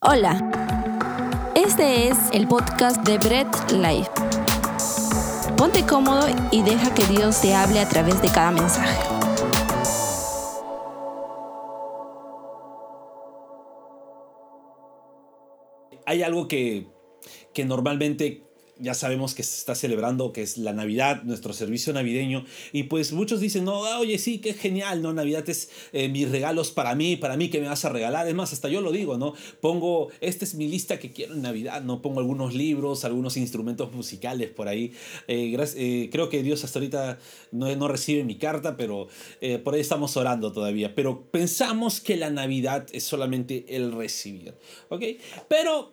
Hola, este es el podcast de Bread Life. Ponte cómodo y deja que Dios te hable a través de cada mensaje. Hay algo que, que normalmente ya sabemos que se está celebrando, que es la Navidad, nuestro servicio navideño. Y pues muchos dicen, no, ah, oye, sí, qué genial, ¿no? Navidad es eh, mis regalos para mí, para mí que me vas a regalar. Es más, hasta yo lo digo, ¿no? Pongo, esta es mi lista que quiero en Navidad, ¿no? Pongo algunos libros, algunos instrumentos musicales por ahí. Eh, eh, creo que Dios hasta ahorita no, no recibe mi carta, pero por ahí estamos orando todavía. Pero pensamos que la Navidad es solamente el recibir, ¿ok? Pero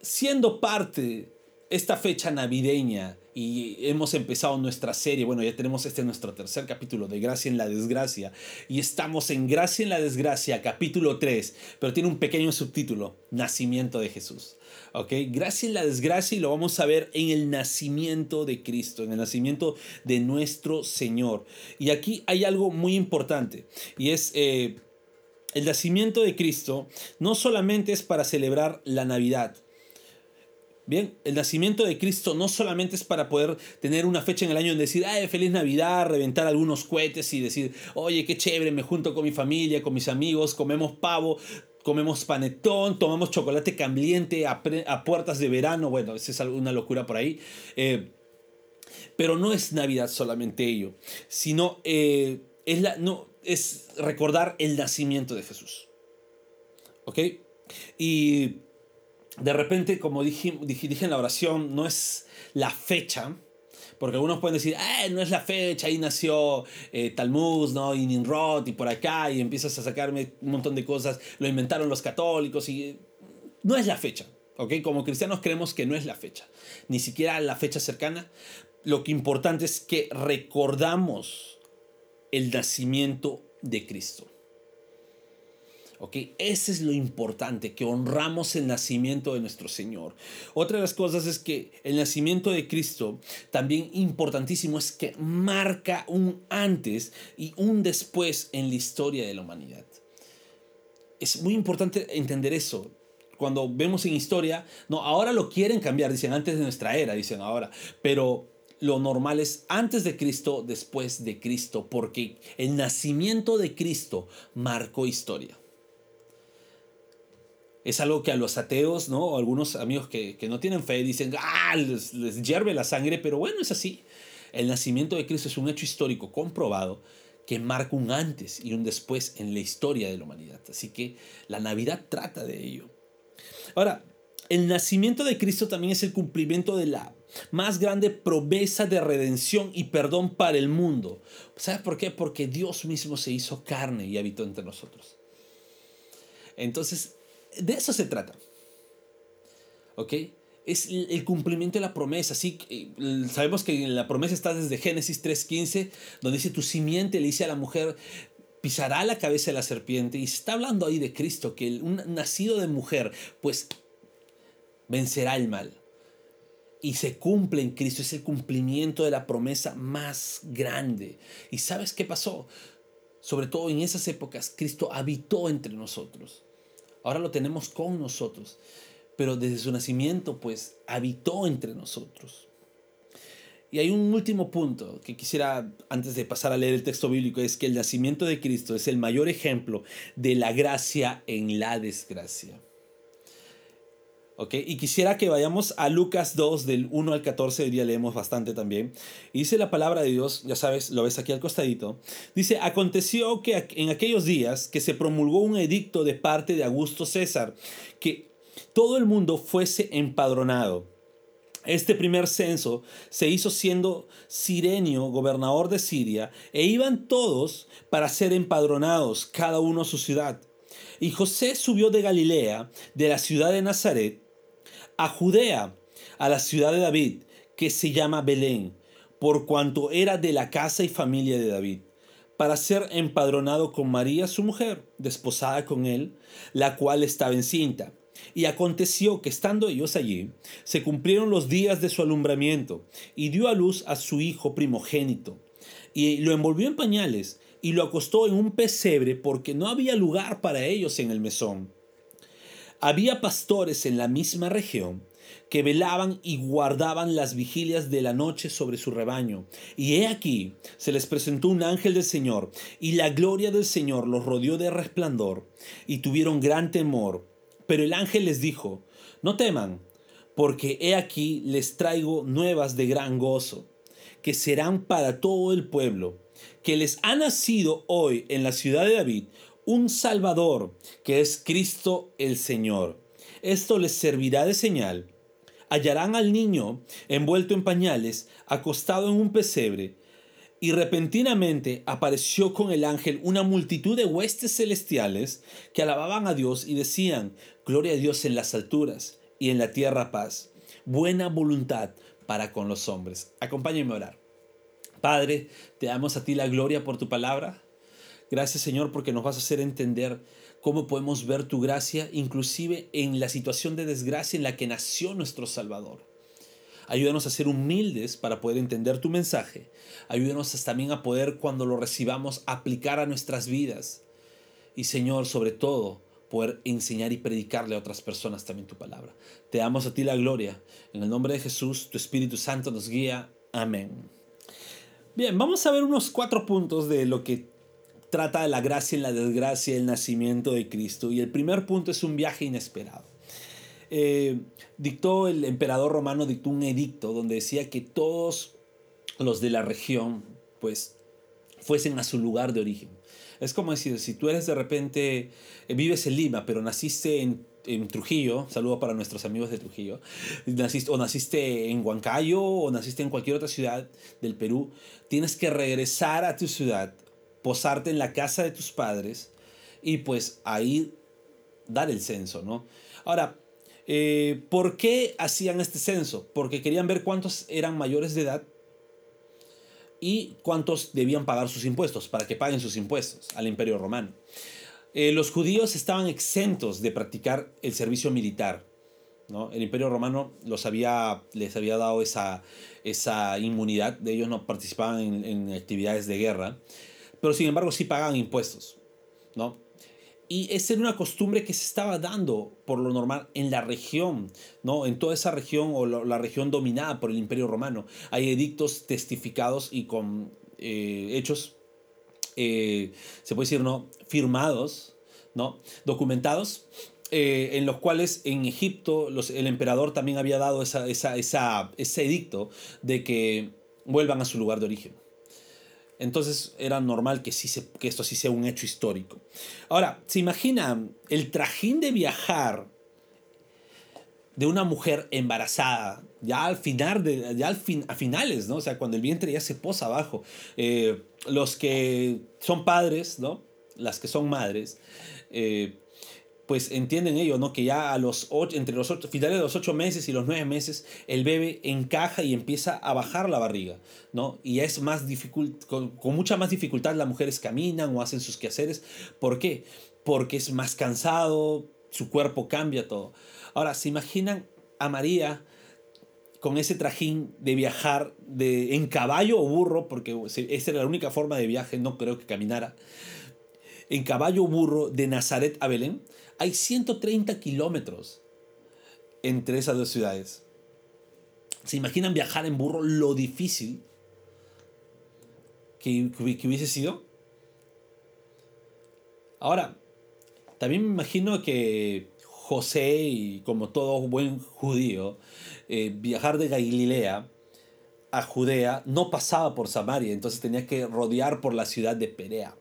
siendo parte esta fecha navideña y hemos empezado nuestra serie, bueno, ya tenemos este nuestro tercer capítulo de Gracia en la Desgracia y estamos en Gracia en la Desgracia, capítulo 3, pero tiene un pequeño subtítulo, Nacimiento de Jesús. ¿Ok? Gracia en la Desgracia y lo vamos a ver en el nacimiento de Cristo, en el nacimiento de nuestro Señor. Y aquí hay algo muy importante y es... Eh, el nacimiento de Cristo no solamente es para celebrar la Navidad, Bien, el nacimiento de Cristo no solamente es para poder tener una fecha en el año en decir, ay, feliz Navidad, reventar algunos cohetes y decir, oye, qué chévere, me junto con mi familia, con mis amigos, comemos pavo, comemos panetón, tomamos chocolate caliente a, puertas de verano, bueno, esa es una locura por ahí. Eh, pero no es Navidad solamente ello, sino eh, es, la, no, es recordar el nacimiento de Jesús. ¿Ok? Y de repente, como dije, en la oración, no es la fecha, porque algunos pueden decir, eh, no es la fecha, ahí nació eh, Talmud, ¿no? Y Ninrod, y por acá, y empiezas a sacarme un montón de cosas, lo inventaron los católicos, y no es la fecha, ¿ok? Como cristianos creemos que no es la fecha, ni siquiera la fecha cercana. Lo que importante es que recordamos el nacimiento de Cristo. ¿Ok? Ese es lo importante, que honramos el nacimiento de nuestro Señor. Otra de las cosas es que el nacimiento de Cristo, también importantísimo, es que marca un antes y un después en la historia de la humanidad. Es muy importante entender eso cuando vemos en historia, no, ahora lo quieren cambiar, dicen antes de nuestra era, dicen ahora, pero lo normal es antes de Cristo, después de Cristo, porque el nacimiento de Cristo marcó historia es algo que a los ateos, ¿no? O algunos amigos que, no tienen fe dicen, ah, les, les hierve la sangre, pero bueno, es así. El nacimiento de Cristo es un hecho histórico comprobado que marca un antes y un después en la historia de la humanidad. Así que la Navidad trata de ello. Ahora, el nacimiento de Cristo también es el cumplimiento de la más grande promesa de redención y perdón para el mundo. ¿Sabes por qué? Porque Dios mismo se hizo carne y habitó entre nosotros. Entonces, de eso se trata. ¿Ok? Es el cumplimiento de la promesa. Sí, sabemos que la promesa está desde Génesis 3.15, donde dice tu simiente le dice a la mujer, pisará la cabeza de la serpiente. Y está hablando ahí de Cristo, que un nacido de mujer, pues vencerá el mal. Y se cumple en Cristo, es el cumplimiento de la promesa más grande. ¿Y sabes qué pasó? Sobre todo en esas épocas, Cristo habitó entre nosotros. Ahora lo tenemos con nosotros. Pero desde su nacimiento, pues, habitó entre nosotros. Y hay un último punto que quisiera, antes de pasar a leer el texto bíblico, es que el nacimiento de Cristo es el mayor ejemplo de la gracia en la desgracia. Y quisiera que vayamos a Lucas 2, del 1 al 14, hoy día leemos bastante también. Y dice la palabra de Dios, ya sabes, lo ves aquí al costadito. Dice, aconteció que en aquellos días que se promulgó un edicto de parte de Augusto César, que todo el mundo fuese empadronado. Este primer censo se hizo siendo Sirenio gobernador de Siria, e iban todos para ser empadronados, cada uno a su ciudad. Y José subió de Galilea, de la ciudad de Nazaret, a Judea, a la ciudad de David, que se llama Belén, por cuanto era de la casa y familia de David, para ser empadronado con María su mujer, desposada con él, la cual estaba encinta. Y aconteció que estando ellos allí, se cumplieron los días de su alumbramiento, y dio a luz a su hijo primogénito, y lo envolvió en pañales, y lo acostó en un pesebre, porque no había lugar para ellos en el mesón. Había pastores en la misma región que velaban y guardaban las vigilias de la noche sobre su rebaño. Y he aquí, se les presentó un ángel del Señor, y la gloria del Señor los rodeó de resplandor, y tuvieron gran temor. Pero el ángel les dijo, no teman, porque he aquí les traigo nuevas de gran gozo, que serán para todo el pueblo, que les ha nacido hoy en la ciudad de David un Salvador, que es Cristo el Señor. Esto les servirá de señal. Hallarán al niño envuelto en pañales, acostado en un pesebre, y repentinamente apareció con el ángel una multitud de huestes celestiales que alababan a Dios y decían, Gloria a Dios en las alturas y en la tierra paz, buena voluntad para con los hombres. Acompáñenme a orar. Padre, te damos a ti la gloria por tu palabra. Gracias Señor porque nos vas a hacer entender cómo podemos ver tu gracia inclusive en la situación de desgracia en la que nació nuestro Salvador. Ayúdanos a ser humildes para poder entender tu mensaje. Ayúdanos también a poder cuando lo recibamos aplicar a nuestras vidas. Y Señor, sobre todo, poder enseñar y predicarle a otras personas también tu palabra. Te damos a ti la gloria. En el nombre de Jesús, tu Espíritu Santo nos guía. Amén. Bien, vamos a ver unos cuatro puntos de lo que trata de la gracia en la desgracia, el nacimiento de Cristo. Y el primer punto es un viaje inesperado. Eh, dictó el emperador romano, dictó un edicto donde decía que todos los de la región, pues, fuesen a su lugar de origen. Es como decir, si tú eres de repente, eh, vives en Lima, pero naciste en, en Trujillo, saludo para nuestros amigos de Trujillo, naciste, o naciste en Huancayo o naciste en cualquier otra ciudad del Perú, tienes que regresar a tu ciudad posarte en la casa de tus padres y pues ahí dar el censo, ¿no? Ahora, eh, ¿por qué hacían este censo? Porque querían ver cuántos eran mayores de edad y cuántos debían pagar sus impuestos, para que paguen sus impuestos al imperio romano. Eh, los judíos estaban exentos de practicar el servicio militar. ¿no? El imperio romano los había, les había dado esa, esa inmunidad, de ellos no participaban en, en actividades de guerra pero sin embargo sí pagaban impuestos, ¿no? Y esa era una costumbre que se estaba dando por lo normal en la región, ¿no? En toda esa región o la, región dominada por el Imperio Romano. Hay edictos testificados y con eh, hechos, eh, se puede decir, ¿no? Firmados, ¿no? Documentados, eh, en los cuales en Egipto el emperador también había dado esa, esa, ese edicto de que vuelvan a su lugar de origen. Entonces era normal que, sí se, que esto sí sea un hecho histórico. Ahora, ¿se imagina el trajín de viajar de una mujer embarazada, ya al final, de, ya al fin, a finales, ¿no? O sea, cuando el vientre ya se posa abajo. Eh, los que son padres, ¿no? Las que son madres, eh, pues entienden ellos, ¿no? Que ya a los ocho, entre los ocho, finales de los ocho meses y los nueve meses, el bebé encaja y empieza a bajar la barriga, ¿no? Y es más difícil, con, mucha más dificultad las mujeres caminan o hacen sus quehaceres. ¿Por qué? Porque es más cansado, su cuerpo cambia todo. Ahora, ¿se imaginan a María con ese trajín de viajar de, en caballo o burro? Porque esa era la única forma de viaje, no creo que caminara. En caballo o burro de Nazaret a Belén hay 130 kilómetros entre esas dos ciudades. ¿Se imaginan viajar en burro lo difícil que, hubiese sido? Ahora, también me imagino que José, como todo buen judío, eh, viajar de Galilea a Judea no pasaba por Samaria, entonces tenía que rodear por la ciudad de Perea.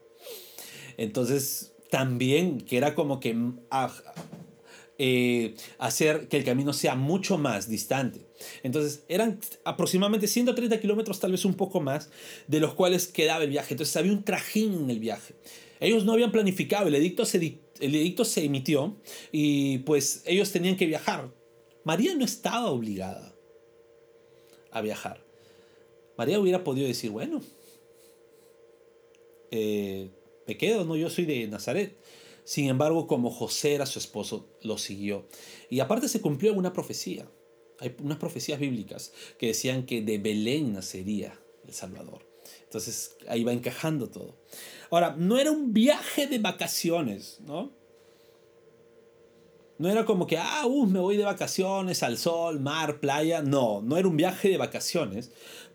Entonces también que era como que mm, eh, hacer que el camino sea mucho más distante. Entonces eran aproximadamente 130 kilómetros, tal vez un poco más, de los cuales quedaba el viaje. Entonces había un trajín en el viaje. Ellos no habían planificado, el edicto se, el edicto se emitió y pues ellos tenían que viajar. María no estaba obligada a viajar. María hubiera podido decir, bueno, eh, me quedo, no, yo soy de Nazaret. Sin embargo, como José era su esposo, lo siguió. Y aparte se cumplió una profecía. Hay unas profecías bíblicas que decían que de Belén nacería el Salvador. Entonces ahí va encajando todo. Ahora, no era un viaje de vacaciones, ¿no? No era como que, ah, uh, me voy de vacaciones al sol, mar, playa. No, no era un viaje de vacaciones.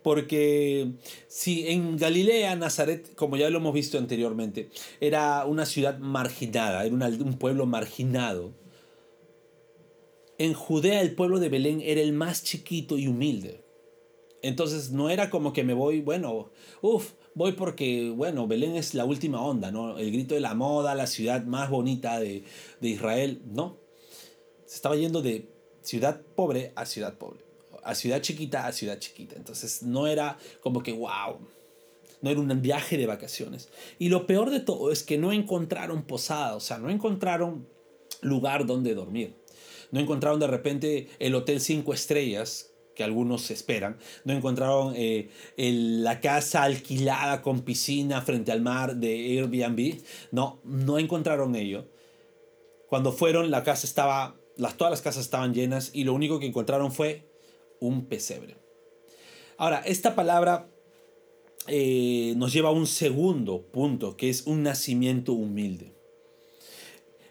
Porque si en Galilea, Nazaret, como ya lo hemos visto anteriormente, era una ciudad marginada, era un pueblo marginado. En Judea el pueblo de Belén era el más chiquito y humilde. Entonces no era como que me voy, bueno, uff, voy porque, bueno, Belén es la última onda, ¿no? El grito de la moda, la ciudad más bonita de, de Israel. No. Se estaba yendo de ciudad pobre a ciudad pobre. A ciudad chiquita a ciudad chiquita. Entonces no era como que, wow. No era un viaje de vacaciones. Y lo peor de todo es que no encontraron posada, o sea, no encontraron lugar donde dormir. No encontraron de repente el hotel cinco estrellas que algunos esperan. No encontraron eh, la casa alquilada con piscina frente al mar de Airbnb. No, no encontraron ello. Cuando fueron, la casa estaba, las, todas las casas estaban llenas y lo único que encontraron fue un pesebre. Ahora, esta palabra eh, nos lleva a un segundo punto, que es un nacimiento humilde.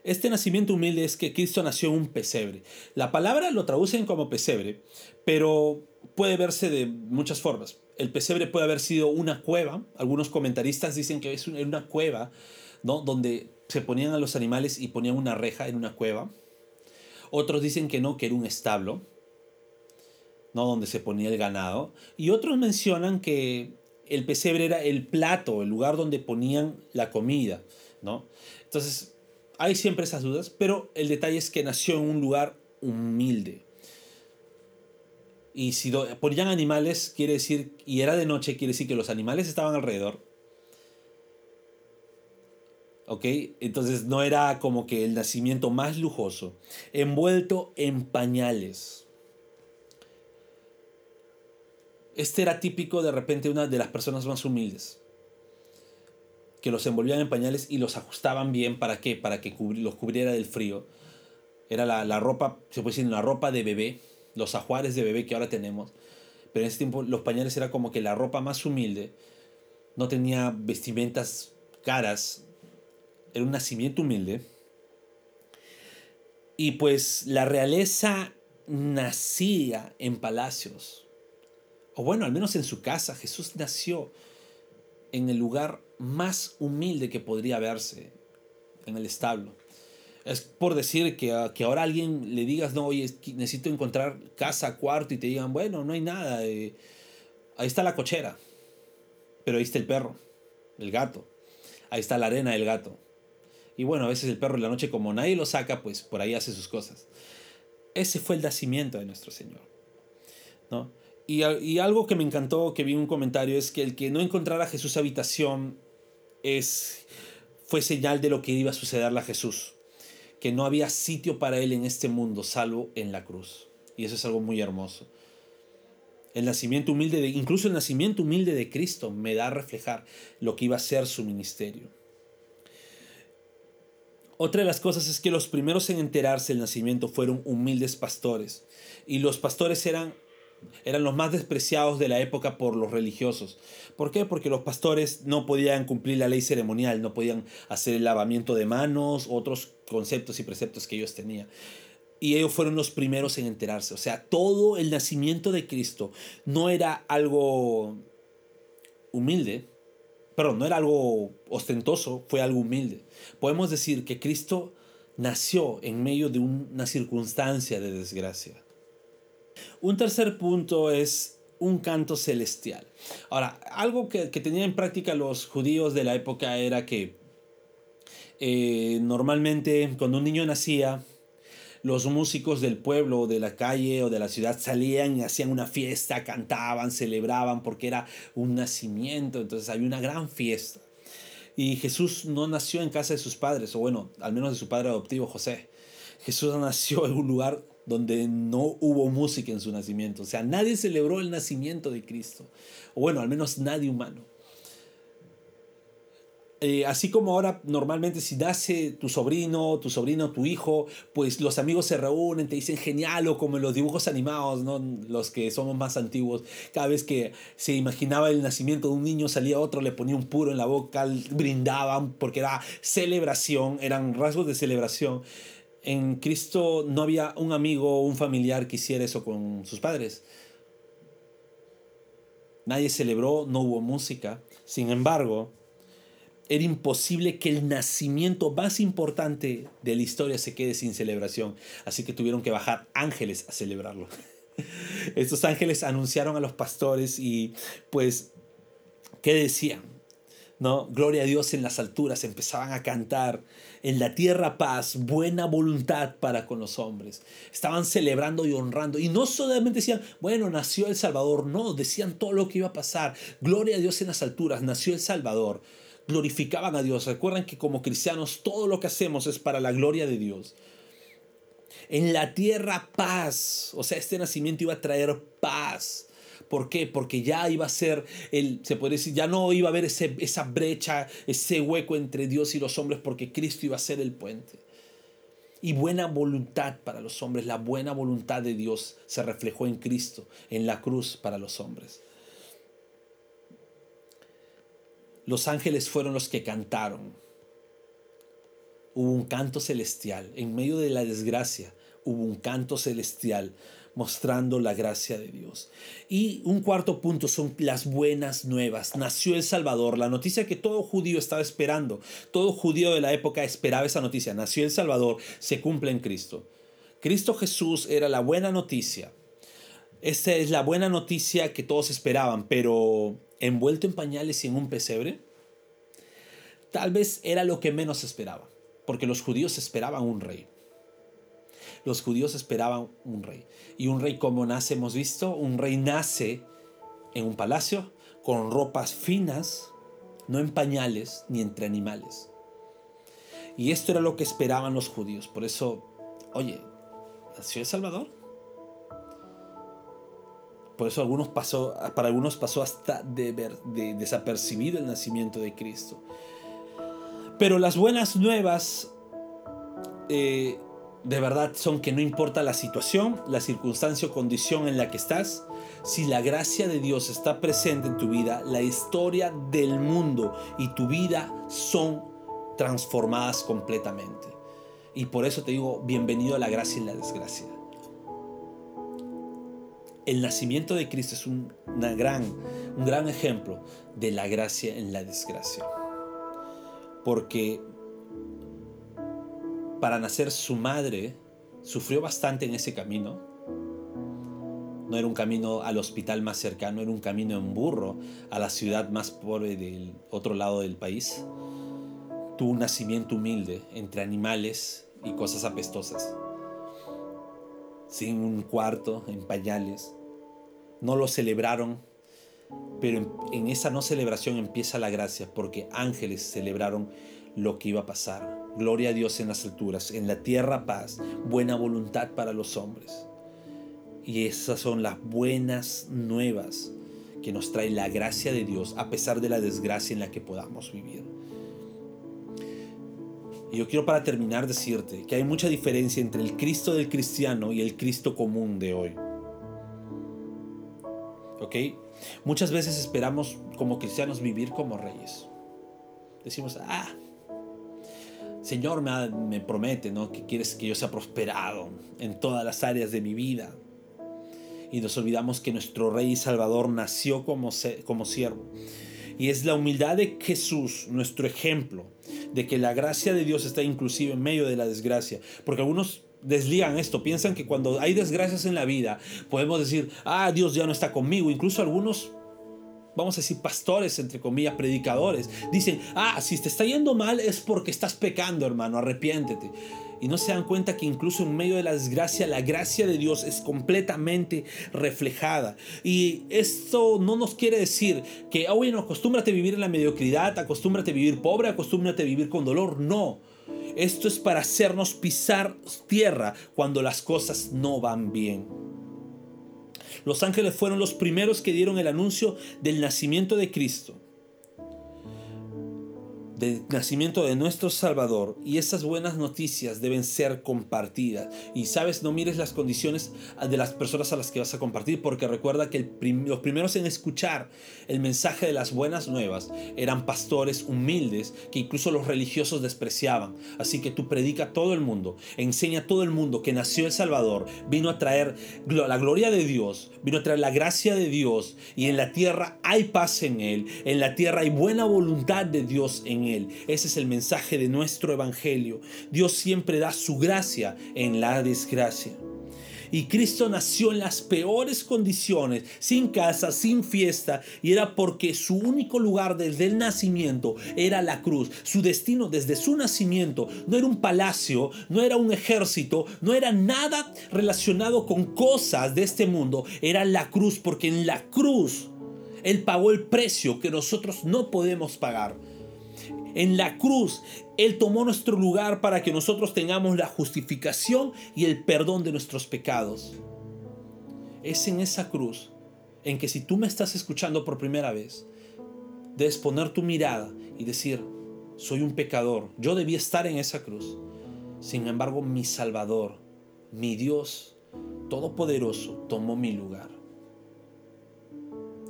Este nacimiento humilde es que Cristo nació en un pesebre. La palabra lo traducen como pesebre, pero puede verse de muchas formas. El pesebre puede haber sido una cueva. Algunos comentaristas dicen que es una cueva, ¿no? Donde se ponían a los animales y ponían una reja en una cueva. Otros dicen que no, que era un establo, ¿no? Donde se ponía el ganado. Y otros mencionan que el pesebre era el plato, el lugar donde ponían la comida, ¿no? Entonces, hay siempre esas dudas, pero el detalle es que nació en un lugar humilde. Y si ponían animales, quiere decir, y era de noche, quiere decir que los animales estaban alrededor. ¿Ok? Entonces no era como que el nacimiento más lujoso, envuelto en pañales. Este era típico de repente una de las personas más humildes que los envolvían en pañales y los ajustaban bien. ¿Para qué? Para que los cubriera del frío. Era la, ropa, se puede decir, una ropa de bebé, los ajuares de bebé que ahora tenemos. Pero en ese tiempo los pañales era como que la ropa más humilde. No tenía vestimentas caras. Era un nacimiento humilde. Y pues la realeza nacía en palacios. O bueno, al menos en su casa. Jesús nació en el lugar más humilde que podría verse en el establo. Es por decir que, que ahora alguien le digas, no, oye, necesito encontrar casa, cuarto, y te digan, bueno, no hay nada, eh, ahí está la cochera, pero ahí está el perro, el gato, ahí está la arena del gato. Y bueno, a veces el perro en la noche, como nadie lo saca, pues por ahí hace sus cosas. Ese fue el nacimiento de nuestro Señor. ¿no? Y, y, algo que me encantó, que vi un comentario, es que el que no encontrara a Jesús habitación es, fue señal de lo que iba a sucederle a Jesús, que no había sitio para él en este mundo salvo en la cruz. Y eso es algo muy hermoso. El nacimiento humilde, de, incluso el nacimiento humilde de Cristo me da a reflejar lo que iba a ser su ministerio. Otra de las cosas es que los primeros en enterarse del nacimiento fueron humildes pastores. Y los pastores eran eran los más despreciados de la época por los religiosos. ¿Por qué? Porque los pastores no podían cumplir la ley ceremonial, no podían hacer el lavamiento de manos, otros conceptos y preceptos que ellos tenían. Y ellos fueron los primeros en enterarse. O sea, todo el nacimiento de Cristo no era algo humilde, perdón, no era algo ostentoso, fue algo humilde. Podemos decir que Cristo nació en medio de una circunstancia de desgracia. Un tercer punto es un canto celestial. Ahora, algo que, tenían en práctica los judíos de la época era que eh, normalmente cuando un niño nacía, los músicos del pueblo, de la calle o de la ciudad salían y hacían una fiesta, cantaban, celebraban porque era un nacimiento, entonces había una gran fiesta. Y Jesús no nació en casa de sus padres, o bueno, al menos de su padre adoptivo José. Jesús nació en un lugar donde no hubo música en su nacimiento. O sea, nadie celebró el nacimiento de Cristo. O bueno, al menos nadie humano. Eh, así como ahora normalmente si nace tu sobrino, tu sobrino, tu hijo, pues los amigos se reúnen, te dicen genial o como en los dibujos animados, ¿no? los que somos más antiguos, cada vez que se imaginaba el nacimiento de un niño salía otro, le ponía un puro en la boca, brindaban porque era celebración, eran rasgos de celebración. En Cristo no había un amigo o un familiar que hiciera eso con sus padres. Nadie celebró, no hubo música. Sin embargo, era imposible que el nacimiento más importante de la historia se quede sin celebración. Así que tuvieron que bajar ángeles a celebrarlo. Estos ángeles anunciaron a los pastores y pues, ¿qué decían? ¿No? Gloria a Dios en las alturas, empezaban a cantar. En la tierra paz, buena voluntad para con los hombres. Estaban celebrando y honrando. Y no solamente decían, bueno, nació el Salvador. No, decían todo lo que iba a pasar. Gloria a Dios en las alturas, nació el Salvador glorificaban a Dios. Recuerden que como cristianos todo lo que hacemos es para la gloria de Dios. En la tierra paz, o sea, este nacimiento iba a traer paz. ¿Por qué? Porque ya iba a ser, el, se puede decir, ya no iba a haber ese, esa brecha, ese hueco entre Dios y los hombres, porque Cristo iba a ser el puente. Y buena voluntad para los hombres, la buena voluntad de Dios se reflejó en Cristo, en la cruz para los hombres. los ángeles fueron los que cantaron. Hubo un canto celestial. En medio de la desgracia hubo un canto celestial mostrando la gracia de Dios. Y un cuarto punto son las buenas nuevas. Nació el Salvador, la noticia que todo judío estaba esperando. Todo judío de la época esperaba esa noticia. Nació el Salvador, se cumple en Cristo. Cristo Jesús era la buena noticia. Esta es la buena noticia que todos esperaban, pero envuelto en pañales y en un pesebre, tal vez era lo que menos esperaba, porque los judíos esperaban un rey. Los judíos esperaban un rey. Y un rey como nace, hemos visto, un rey nace en un palacio con ropas finas, no en pañales ni entre animales. Y esto era lo que esperaban los judíos. Por eso, oye, ¿nació el Salvador? Por eso algunos pasó, para algunos pasó hasta de, de desapercibido el nacimiento de Cristo. Pero las buenas nuevas eh, de verdad son que no importa la situación, la circunstancia o condición en la que estás, si la gracia de Dios está presente en tu vida, la historia del mundo y tu vida son transformadas completamente. Y por eso te digo, bienvenido a la gracia y la desgracia el nacimiento de Cristo es un, gran, un gran ejemplo de la gracia en la desgracia. Porque para nacer su madre sufrió bastante en ese camino. No era un camino al hospital más cercano, era un camino en burro a la ciudad más pobre del otro lado del país. Tuvo un nacimiento humilde entre animales y cosas apestosas sin un cuarto, en pañales. No lo celebraron, pero en, esa no celebración empieza la gracia, porque ángeles celebraron lo que iba a pasar. Gloria a Dios en las alturas, en la tierra paz, buena voluntad para los hombres. Y esas son las buenas nuevas que nos trae la gracia de Dios a pesar de la desgracia en la que podamos vivir. Y yo quiero para terminar decirte que hay mucha diferencia entre el Cristo del cristiano y el Cristo común de hoy. ¿Ok? Muchas veces esperamos como cristianos vivir como reyes. Decimos, ah, Señor me, me promete, ¿no? Que quieres que yo sea prosperado en todas las áreas de mi vida. Y nos olvidamos que nuestro Rey y Salvador nació como, como siervo. Y es la humildad de Jesús, nuestro ejemplo, de que la gracia de Dios está inclusive en medio de la desgracia. Porque algunos deslían esto, piensan que cuando hay desgracias en la vida, podemos decir, ah, Dios ya no está conmigo. Incluso algunos, vamos a decir, pastores, entre comillas, predicadores, dicen, ah, si te está yendo mal es porque estás pecando, hermano, arrepiéntete y no se dan cuenta que incluso en medio de la desgracia, la gracia de Dios es completamente reflejada. Y esto no nos quiere decir que, ah, bueno, acostúmbrate a vivir en la mediocridad, acostúmbrate a vivir pobre, acostúmbrate a vivir con dolor. No. Esto es para hacernos pisar tierra cuando las cosas no van bien. Los ángeles fueron los primeros que dieron el anuncio del nacimiento de Cristo. Del nacimiento de nuestro Salvador y esas buenas noticias deben ser compartidas. Y sabes, no mires las condiciones de las personas a las que vas a compartir porque recuerda que los primeros en escuchar el mensaje de las buenas nuevas eran pastores humildes que incluso los religiosos despreciaban. Así que tú predica a todo el mundo, enseña a todo el mundo que nació el Salvador, vino a traer la gloria de Dios, vino a traer la gracia de Dios y en la tierra hay paz en él, en la tierra hay buena voluntad de Dios él. Ese es el mensaje de nuestro Evangelio. Dios siempre da su gracia en la desgracia. Y Cristo nació en las peores condiciones, sin casa, sin fiesta, y era porque su único lugar desde el nacimiento era la cruz. Su destino desde su nacimiento no era un palacio, no era un ejército, no era nada relacionado con cosas de este mundo, era la cruz, porque en la cruz Él pagó el precio que nosotros no podemos pagar. En la cruz, Él tomó nuestro lugar para que nosotros tengamos la justificación y el perdón de nuestros pecados. Es en esa cruz en que si tú me estás escuchando por primera vez, debes poner tu mirada y decir, soy un pecador, yo debía estar en esa cruz. Sin embargo, mi Salvador, mi Dios Todopoderoso, tomó mi lugar.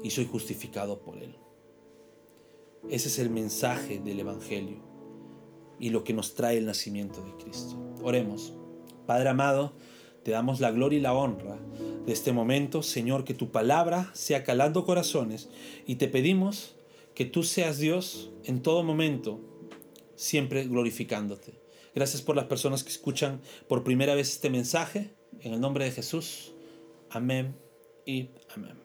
Y soy justificado por Él. Ese es el mensaje del Evangelio y lo que nos trae el nacimiento de Cristo. Oremos. Padre amado, te damos la gloria y la honra de este momento, Señor, que tu palabra sea calando corazones y te pedimos que tú seas Dios en todo momento, siempre glorificándote. Gracias por las personas que escuchan por primera vez este mensaje. En el nombre de Jesús. Amén y amén.